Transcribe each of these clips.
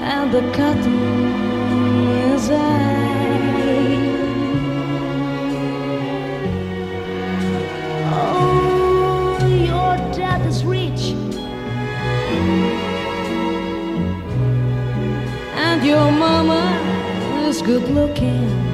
And the cotton is. Oh, your dad is rich. And your mama is good looking.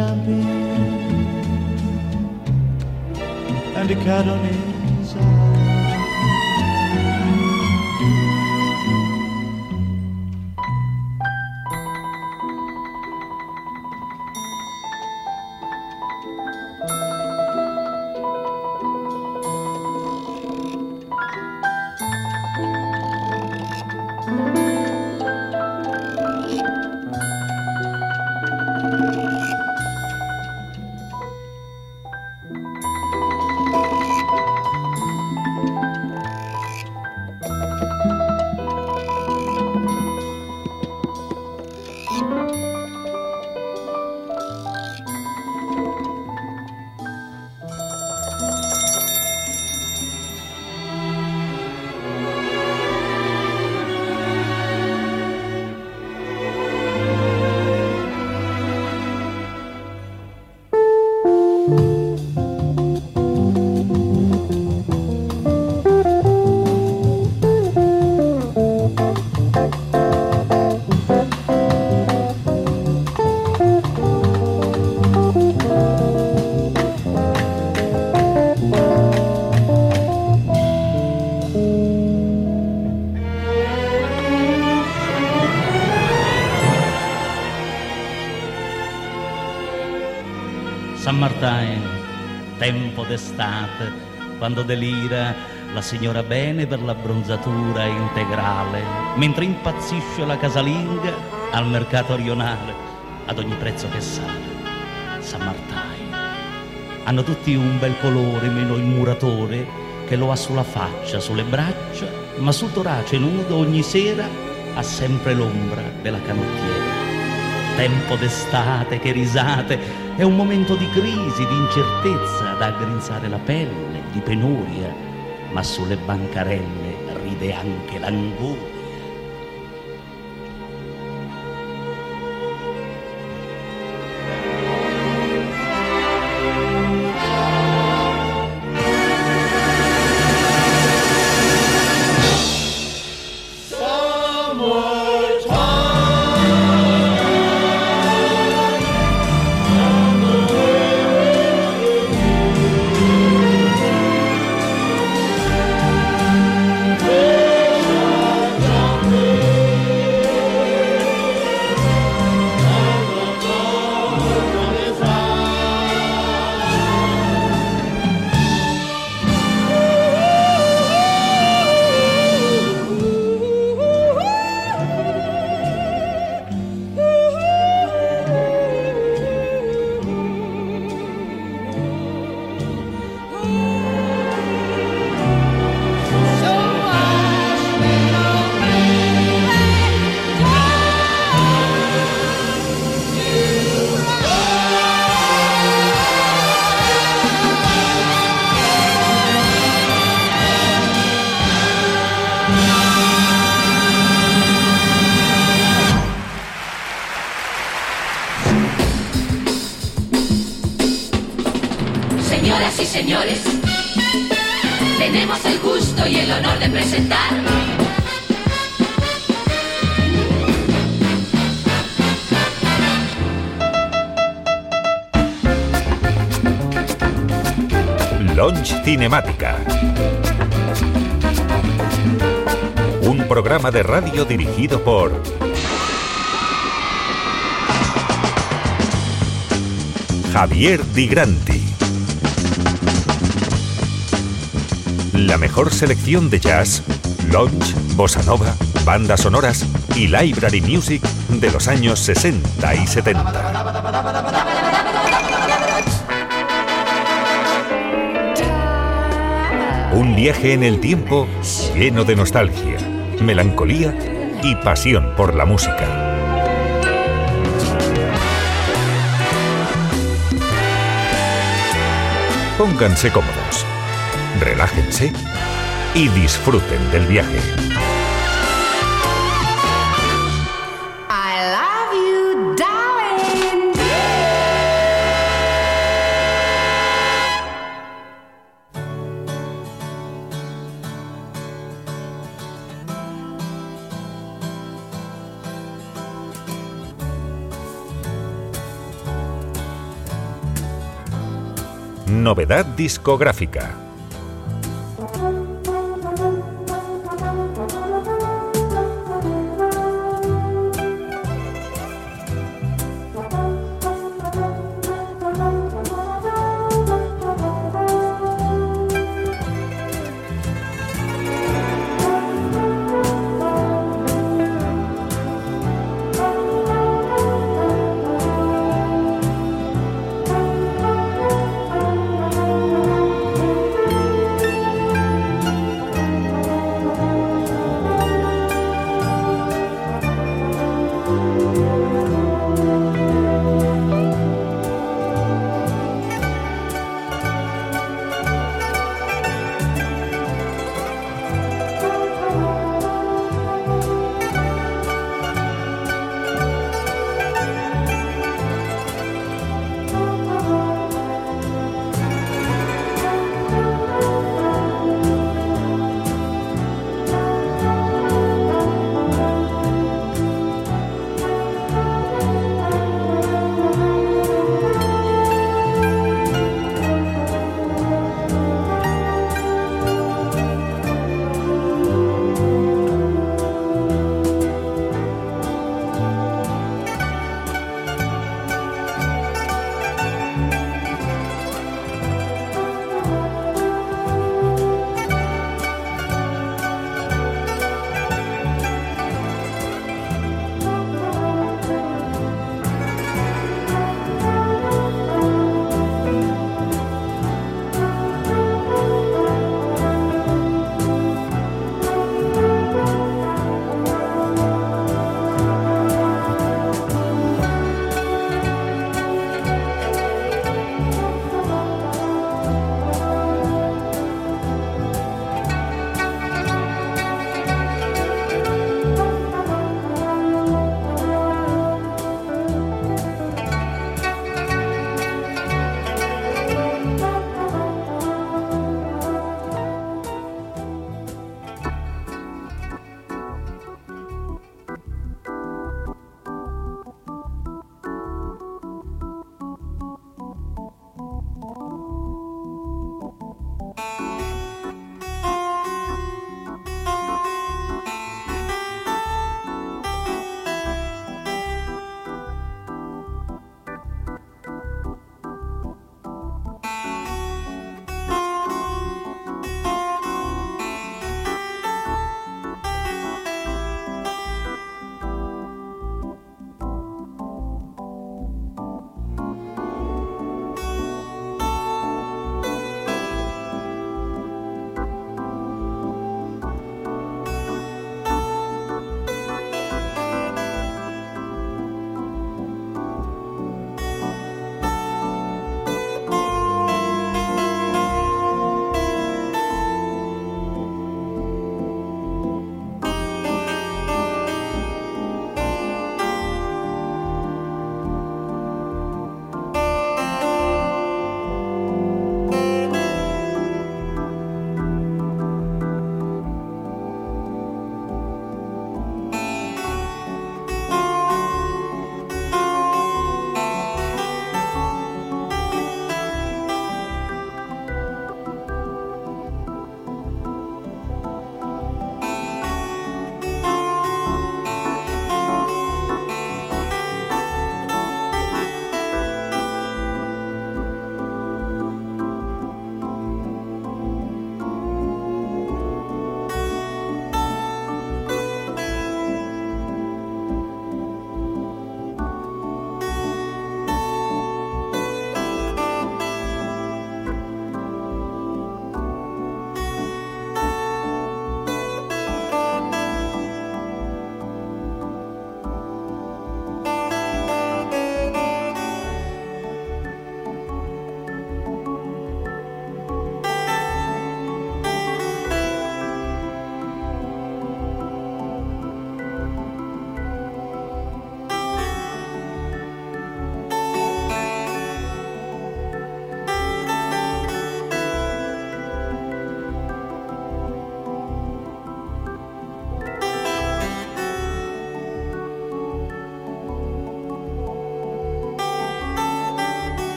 champagne and a cat on it. D'estate, quando delira la signora Bene per la bronzatura integrale, mentre impazzisce la casalinga al mercato rionale, ad ogni prezzo che sale. Summertime. Hanno tutti un bel colore, meno il muratore, che lo ha sulla faccia, sulle braccia, ma sul torace nudo ogni sera ha sempre l'ombra della canottiera tempo d'estate, che risate, è un momento di crisi, di incertezza da aggrinzare la pelle, di penuria, ma sulle bancarelle ride anche l'anguria. Cinemática. Un programa de radio dirigido por Javier Di Granti. La mejor selección de jazz, lounge, bossa nova, bandas sonoras y library music de los años 60 y 70. Un viaje en el tiempo lleno de nostalgia, melancolía y pasión por la música. Pónganse cómodos, relájense y disfruten del viaje. Novedad discográfica.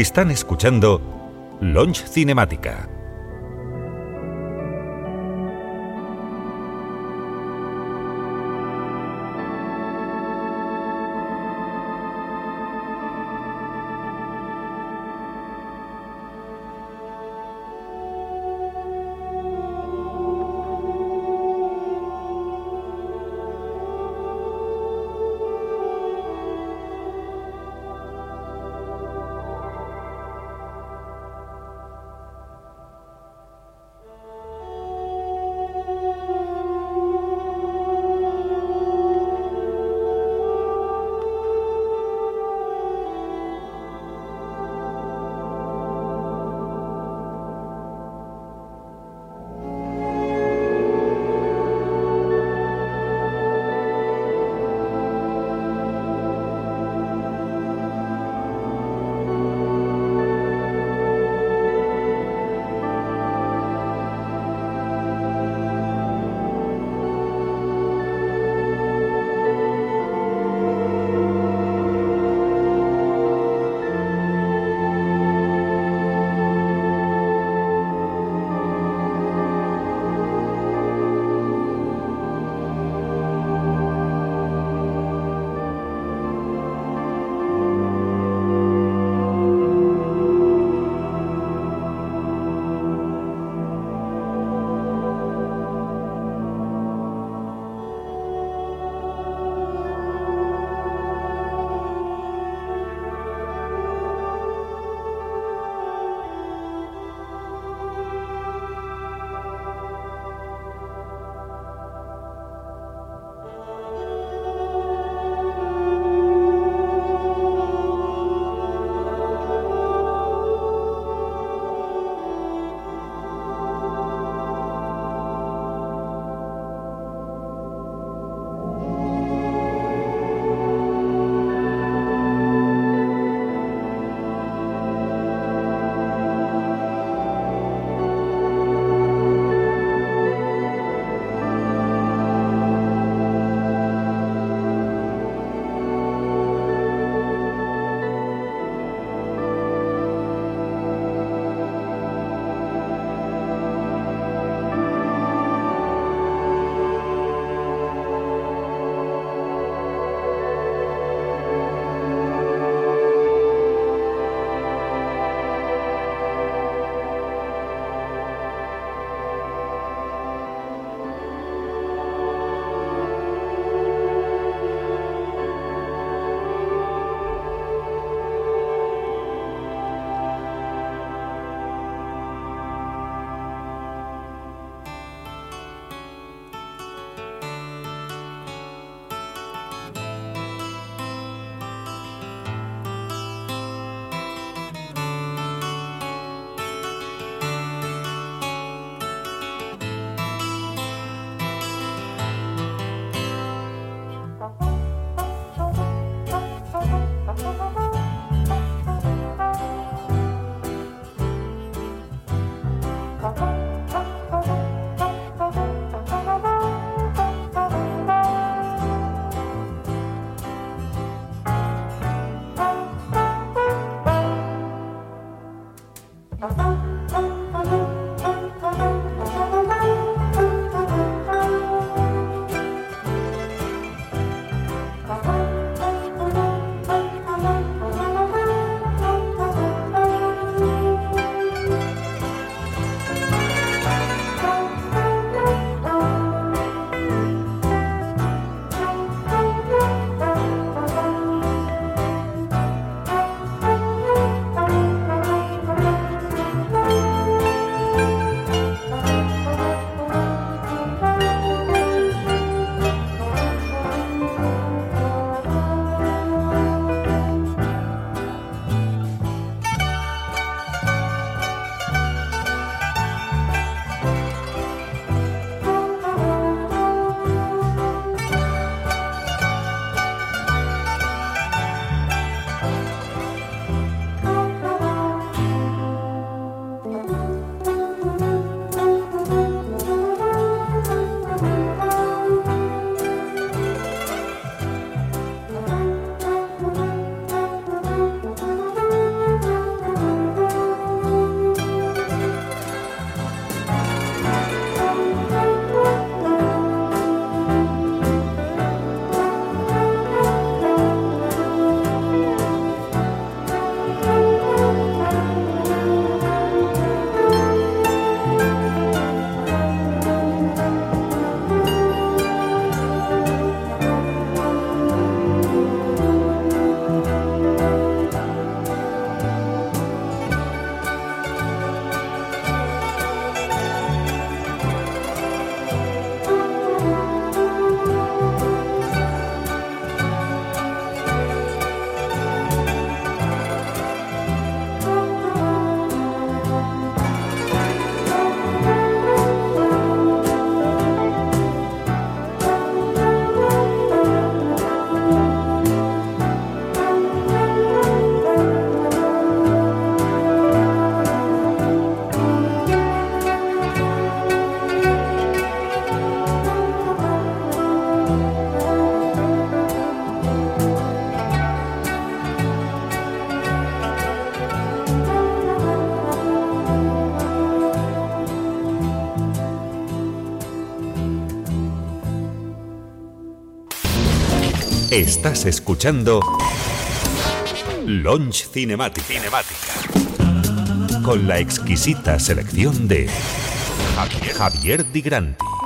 Están escuchando Launch Cinemática. Estás escuchando Launch Cinematic. Cinemática. Con la exquisita selección de Javier, Javier Di Granti.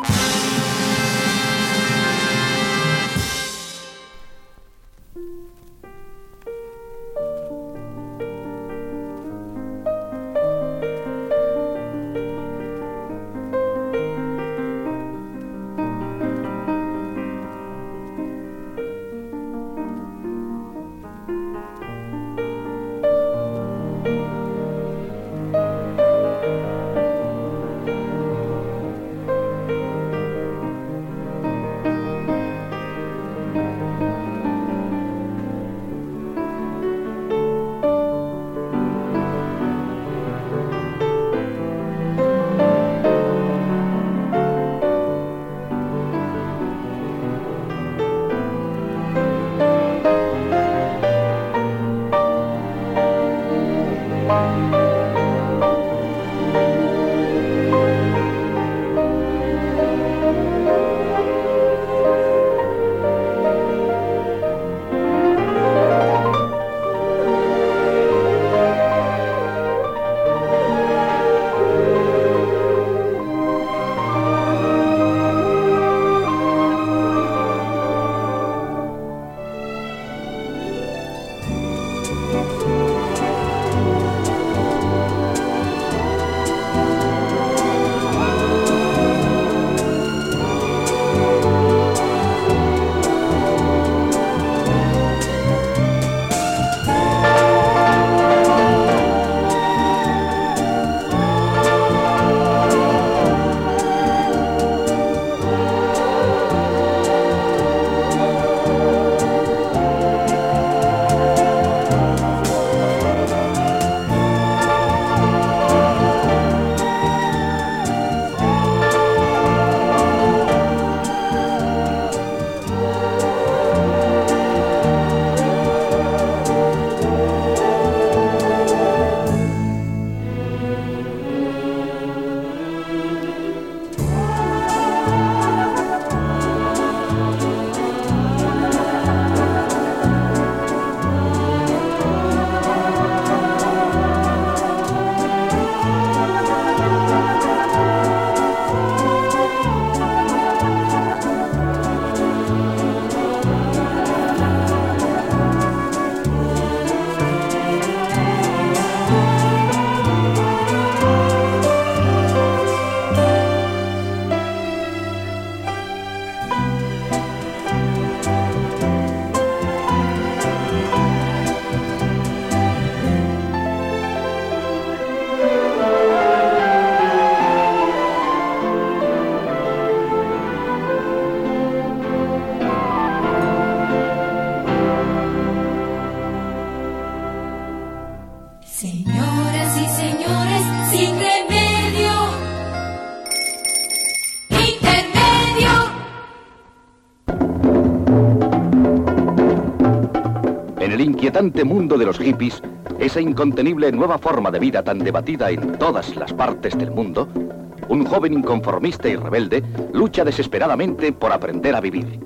Mundo de los hippies, esa incontenible nueva forma de vida tan debatida en todas las partes del mundo, un joven inconformista y rebelde lucha desesperadamente por aprender a vivir.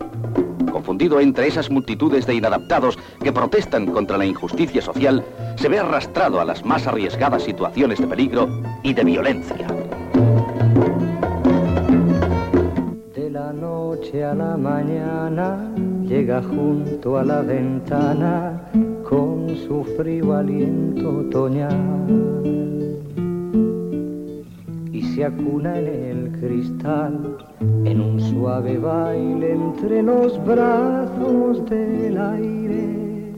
Confundido entre esas multitudes de inadaptados que protestan contra la injusticia social, se ve arrastrado a las más arriesgadas situaciones de peligro y de violencia. De la noche a la mañana llega junto a la ventana con su frío aliento otoñal y se acuna en el cristal en un suave baile entre los brazos del aire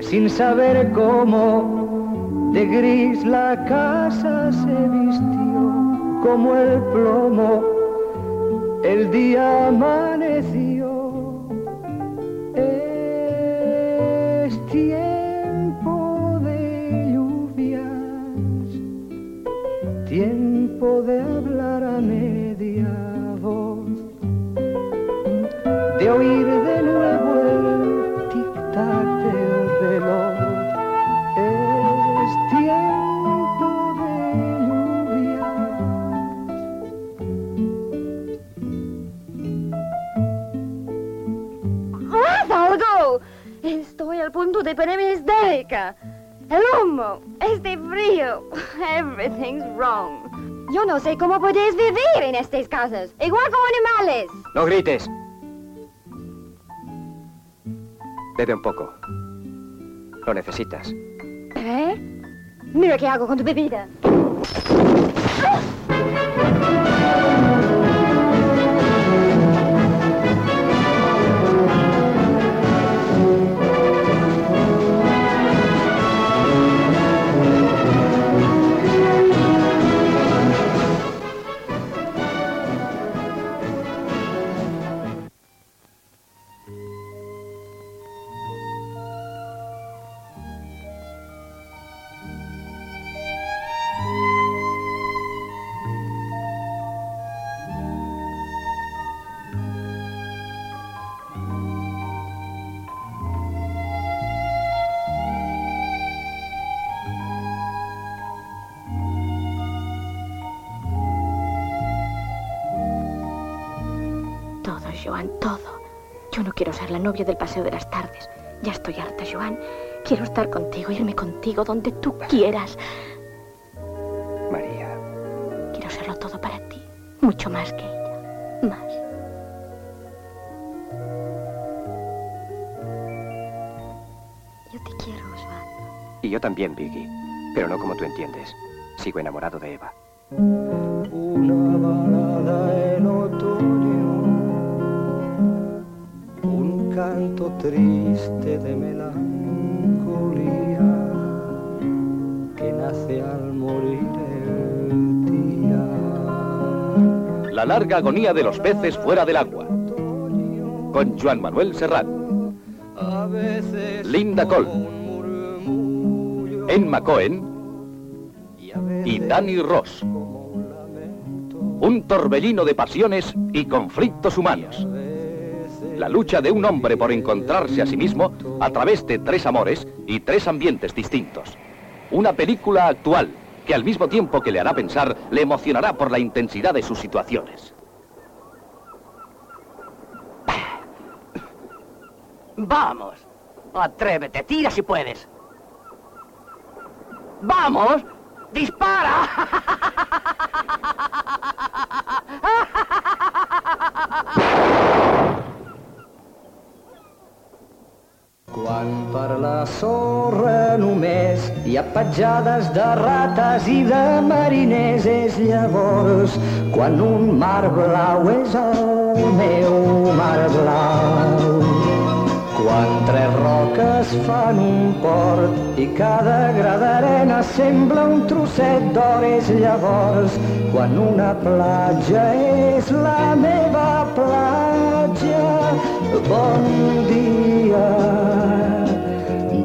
sin saber cómo de gris la casa se vistió como el plomo el día amaneció tiempo de lluvias tiempo de hablar a media voz de oír al punto de ponerme histérica. El humo, este frío, everything's wrong. Yo no sé cómo podéis vivir en estas casas, igual como animales. No grites. Bebe un poco. Lo necesitas. ¿Eh? Mira qué hago con tu bebida. No quiero ser la novia del paseo de las tardes. Ya estoy harta, Joan. Quiero estar contigo, irme contigo donde tú quieras. María, Quiero serlo todo para ti. Mucho más que ella. Más. Yo te quiero, Joan. y yo también, Vicky. Pero no como tú entiendes. Sigo enamorado de Eva. Canto triste de melancolía que nace al morir el día. La larga agonía de los peces fuera del agua. Con Joan Manuel Serrat, Linda murmullo Emma Cohen y Danny Ross. Un torbellino de pasiones y conflictos humanos. La lucha de un hombre por encontrarse a sí mismo a través de tres amores y tres ambientes distintos. Una película actual que al mismo tiempo que le hará pensar, le emocionará por la intensidad de sus situaciones. Vamos. Atrévete, tira si puedes. Vamos. Dispara. Quan per la sorra només hi ha petjades de rates i de mariners és llavors quan un mar blau és el meu mar blau. Quan tres roques fan un port i cada gra d'arena sembla un trosset d'or és llavors quan una platja és la meva platja. Bon dia,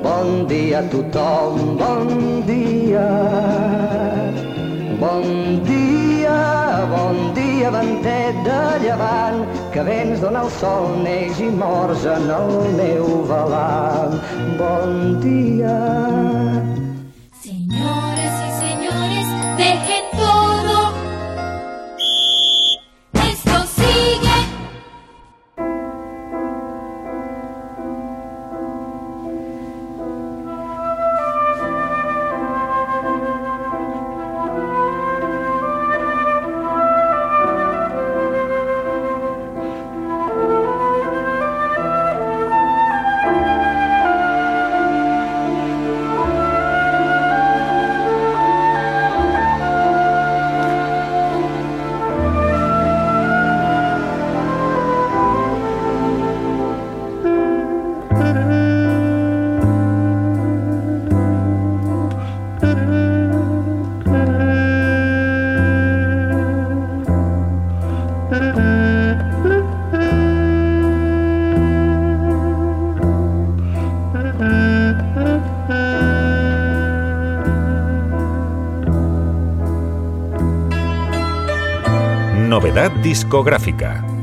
bon dia a tothom, bon dia. Bon dia, bon dia, ventet de llevant, que vens d'on el sol neix i mors en el meu velant. Bon dia. Señoras discográfica.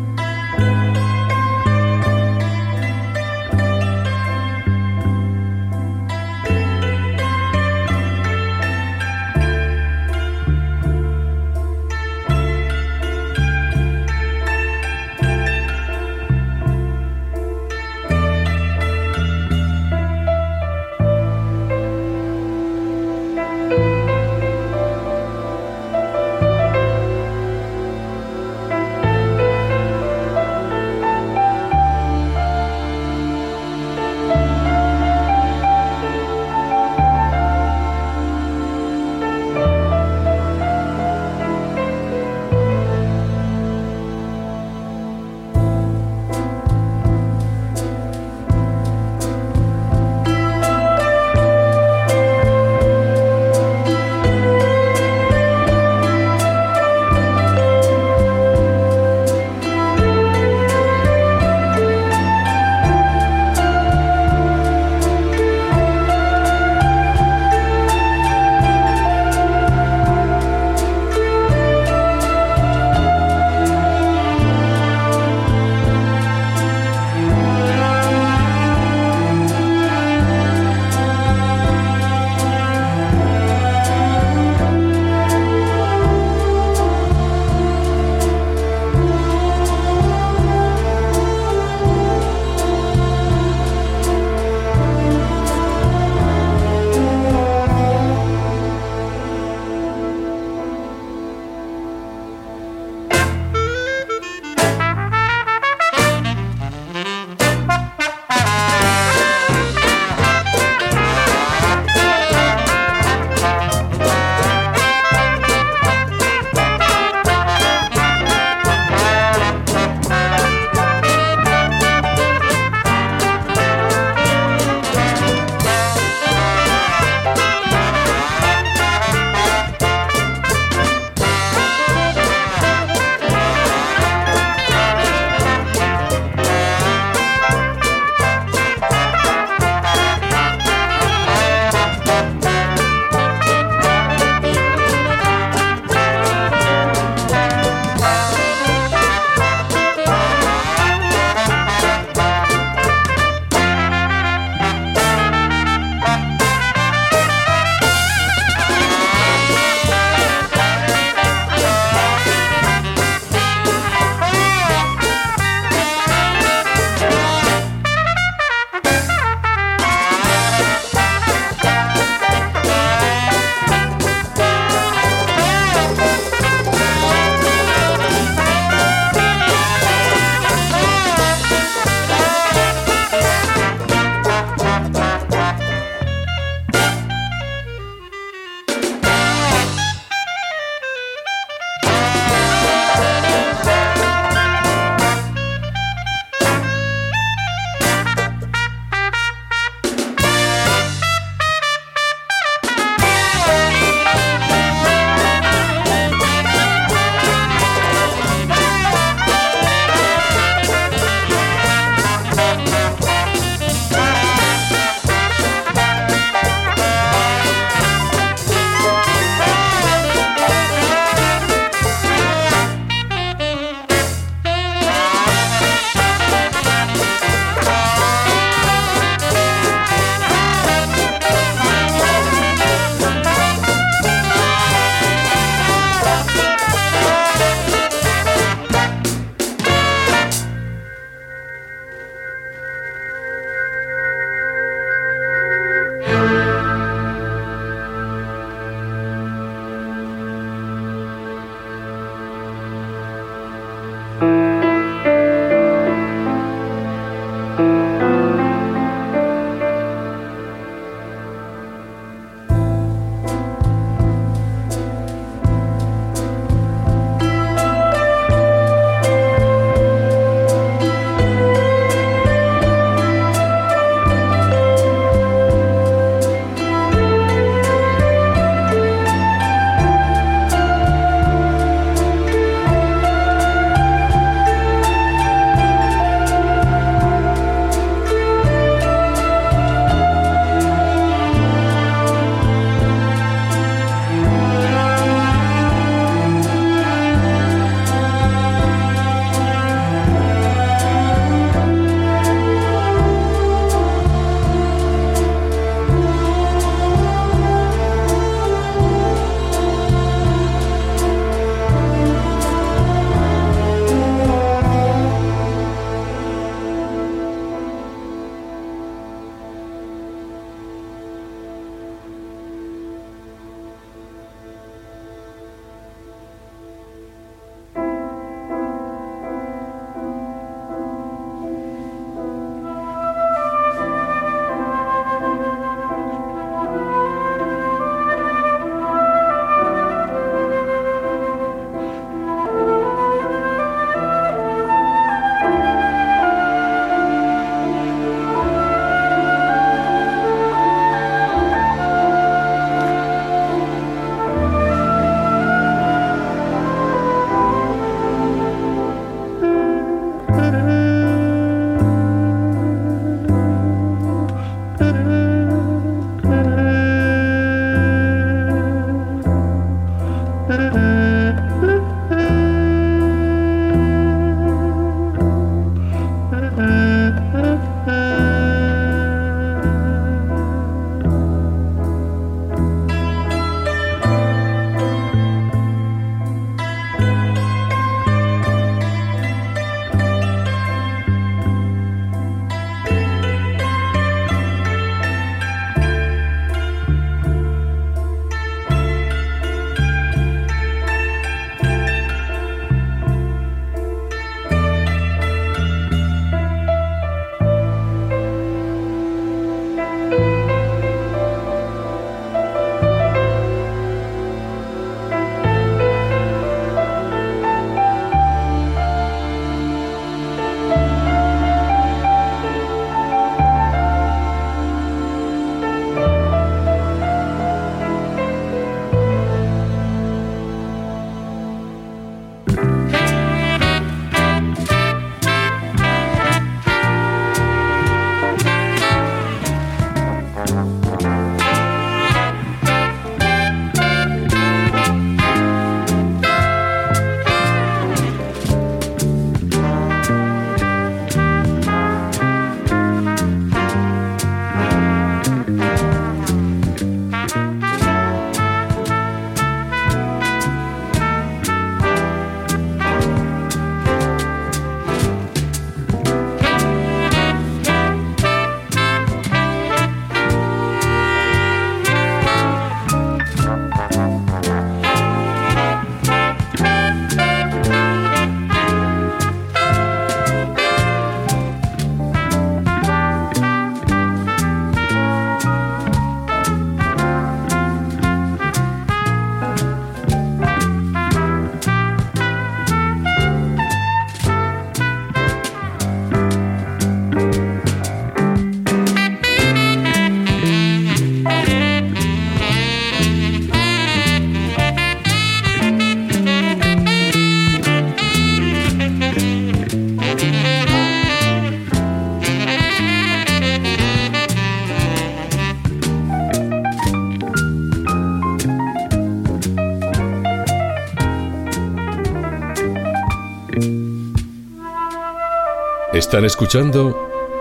Están escuchando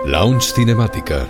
Lounge Cinemática.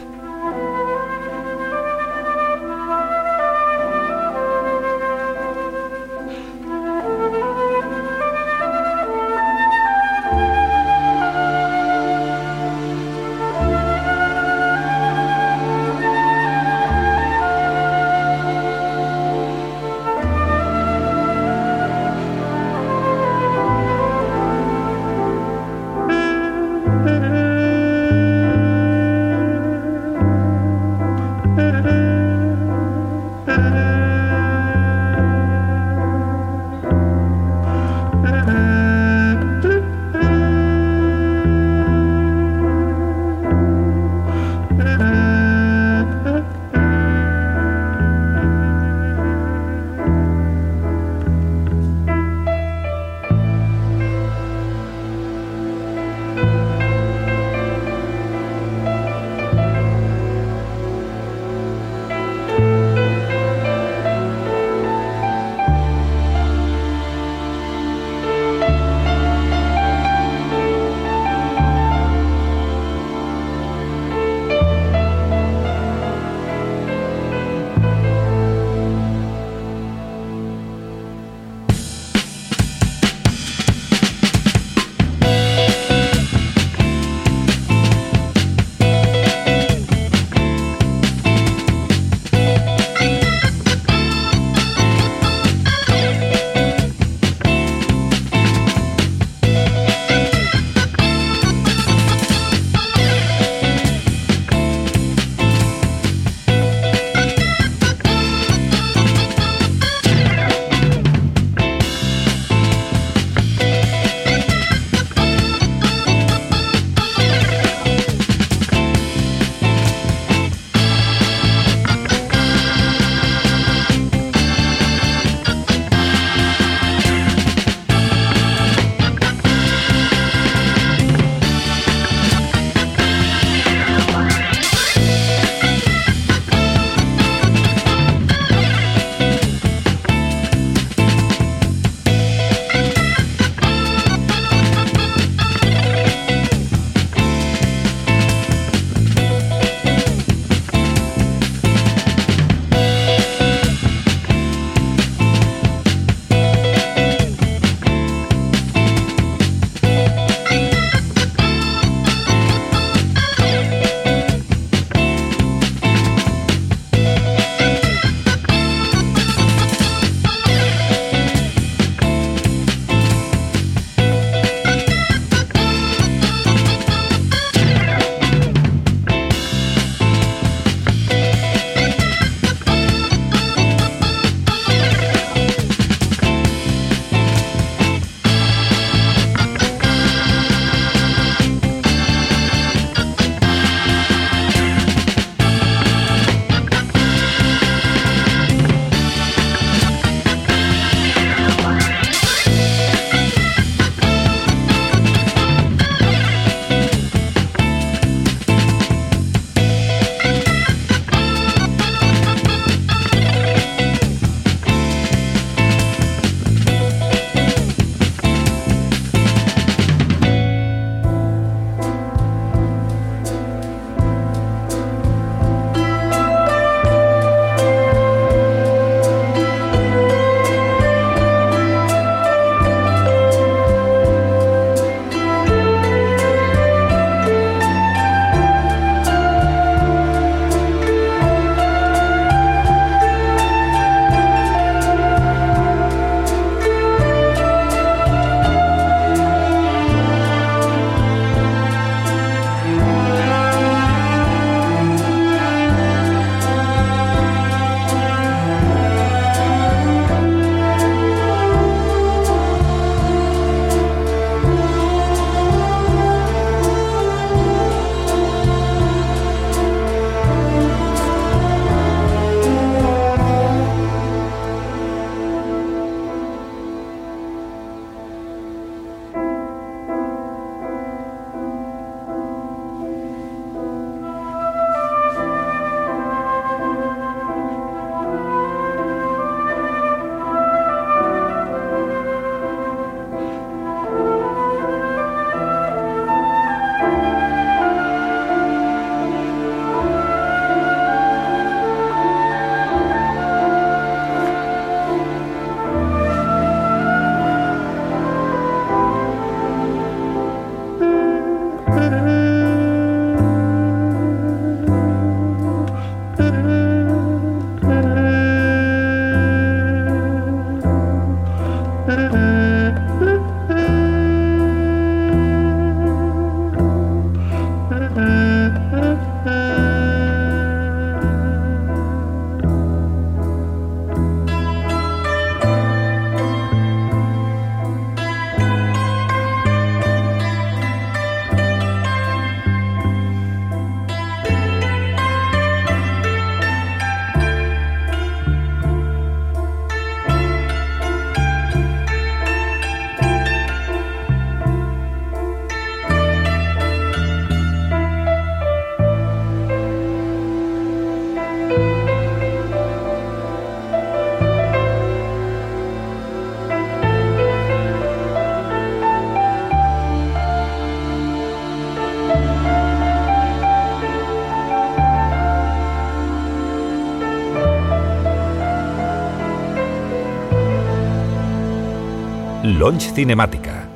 Launch Cinemática.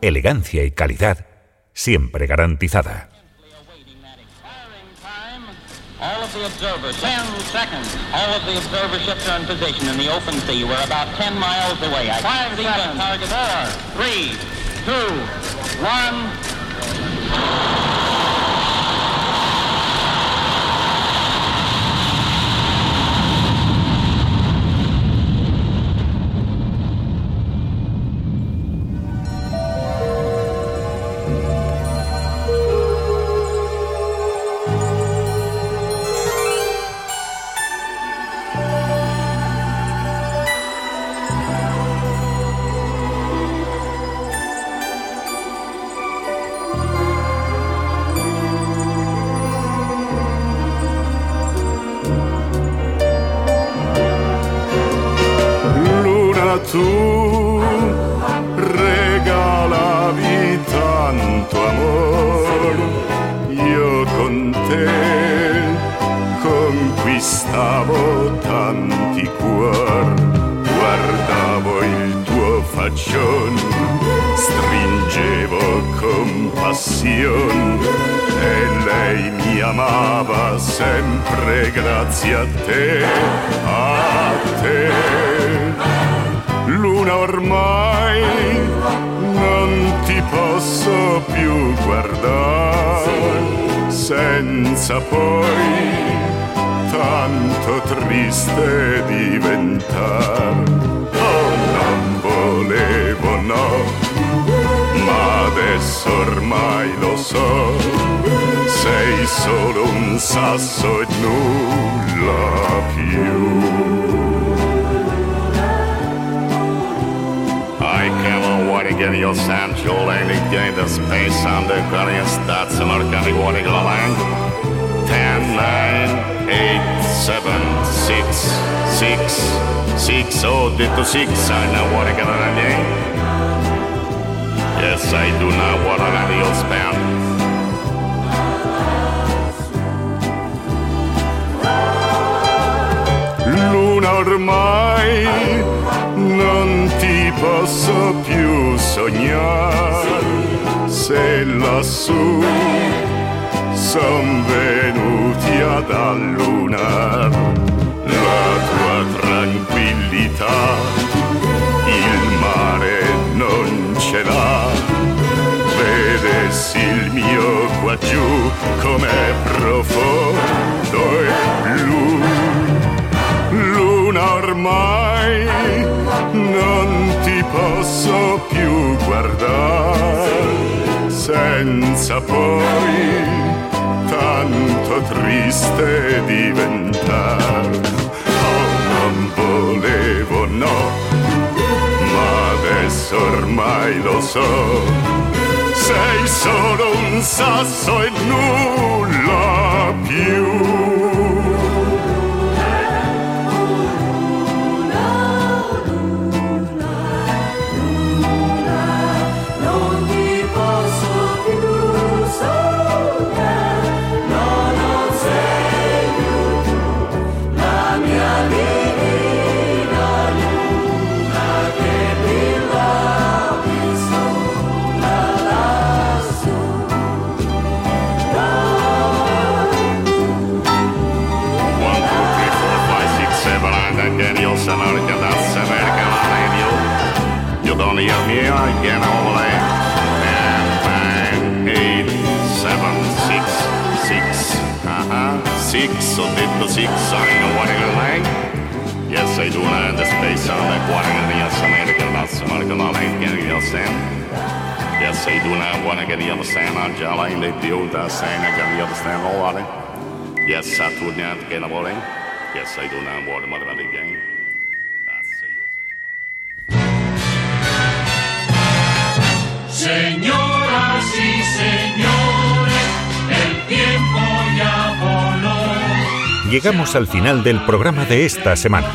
Elegancia y calidad siempre garantizada. All of the observers, 10 seconds. All of the observer ships are in position in the open sea. We're about 10 miles away. I Five seconds. target. Four, three, two, one. Tu regalavi tanto amor, io con te conquistavo tanti cuor, guardavo il tuo faccion, stringevo con passion e lei mi amava sempre grazie a te, a te. Luna ormai non ti posso più guardare senza poi tanto triste diventare. Oh, non volevo no, ma adesso ormai lo so, sei solo un sasso e nulla più. Came on get your Sam again the space under Korean stats and organic water line. 10, 9, 8, 7, 6, 6, 6, oh, did to 6, I know what I got on. Yes, I do know what I got your span. Luna ormai non ti posso sognare se lassù son venuti ad allunar la tua tranquillità. Il mare non ce l'ha vedessi il mio qua giù com'è profondo e blu. Luna ormai posso più guardare senza poi tanto triste diventare. Oh, non volevo no, ma adesso ormai lo so, sei solo un sasso e nulla più. only nine, nine, eight, seven, six, six. Uh-huh. Six, so did the six on the one in the. Yes, I do And the space on the one in the yes, American, that's American, all I can understand. Yes, I do not want to get the understand on Jolly, they do the same, I can understand all of it. Yes, I do not get a bowling. Yes, I do not want to get a game. Señoras y señores, el tiempo ya voló. Llegamos al final del programa de esta semana.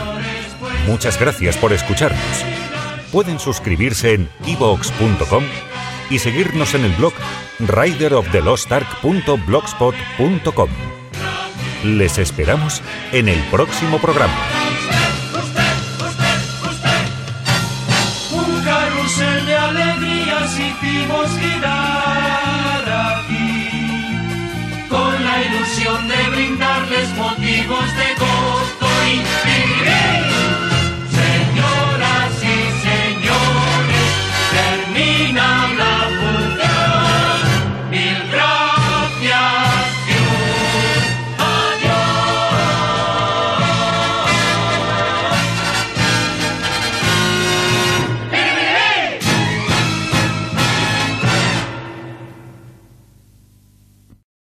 Muchas gracias por escucharnos. Pueden suscribirse en ivox.com y seguirnos en el blog riderofthelostark.blogspot.com. Les esperamos en el próximo programa. 濁してこっとい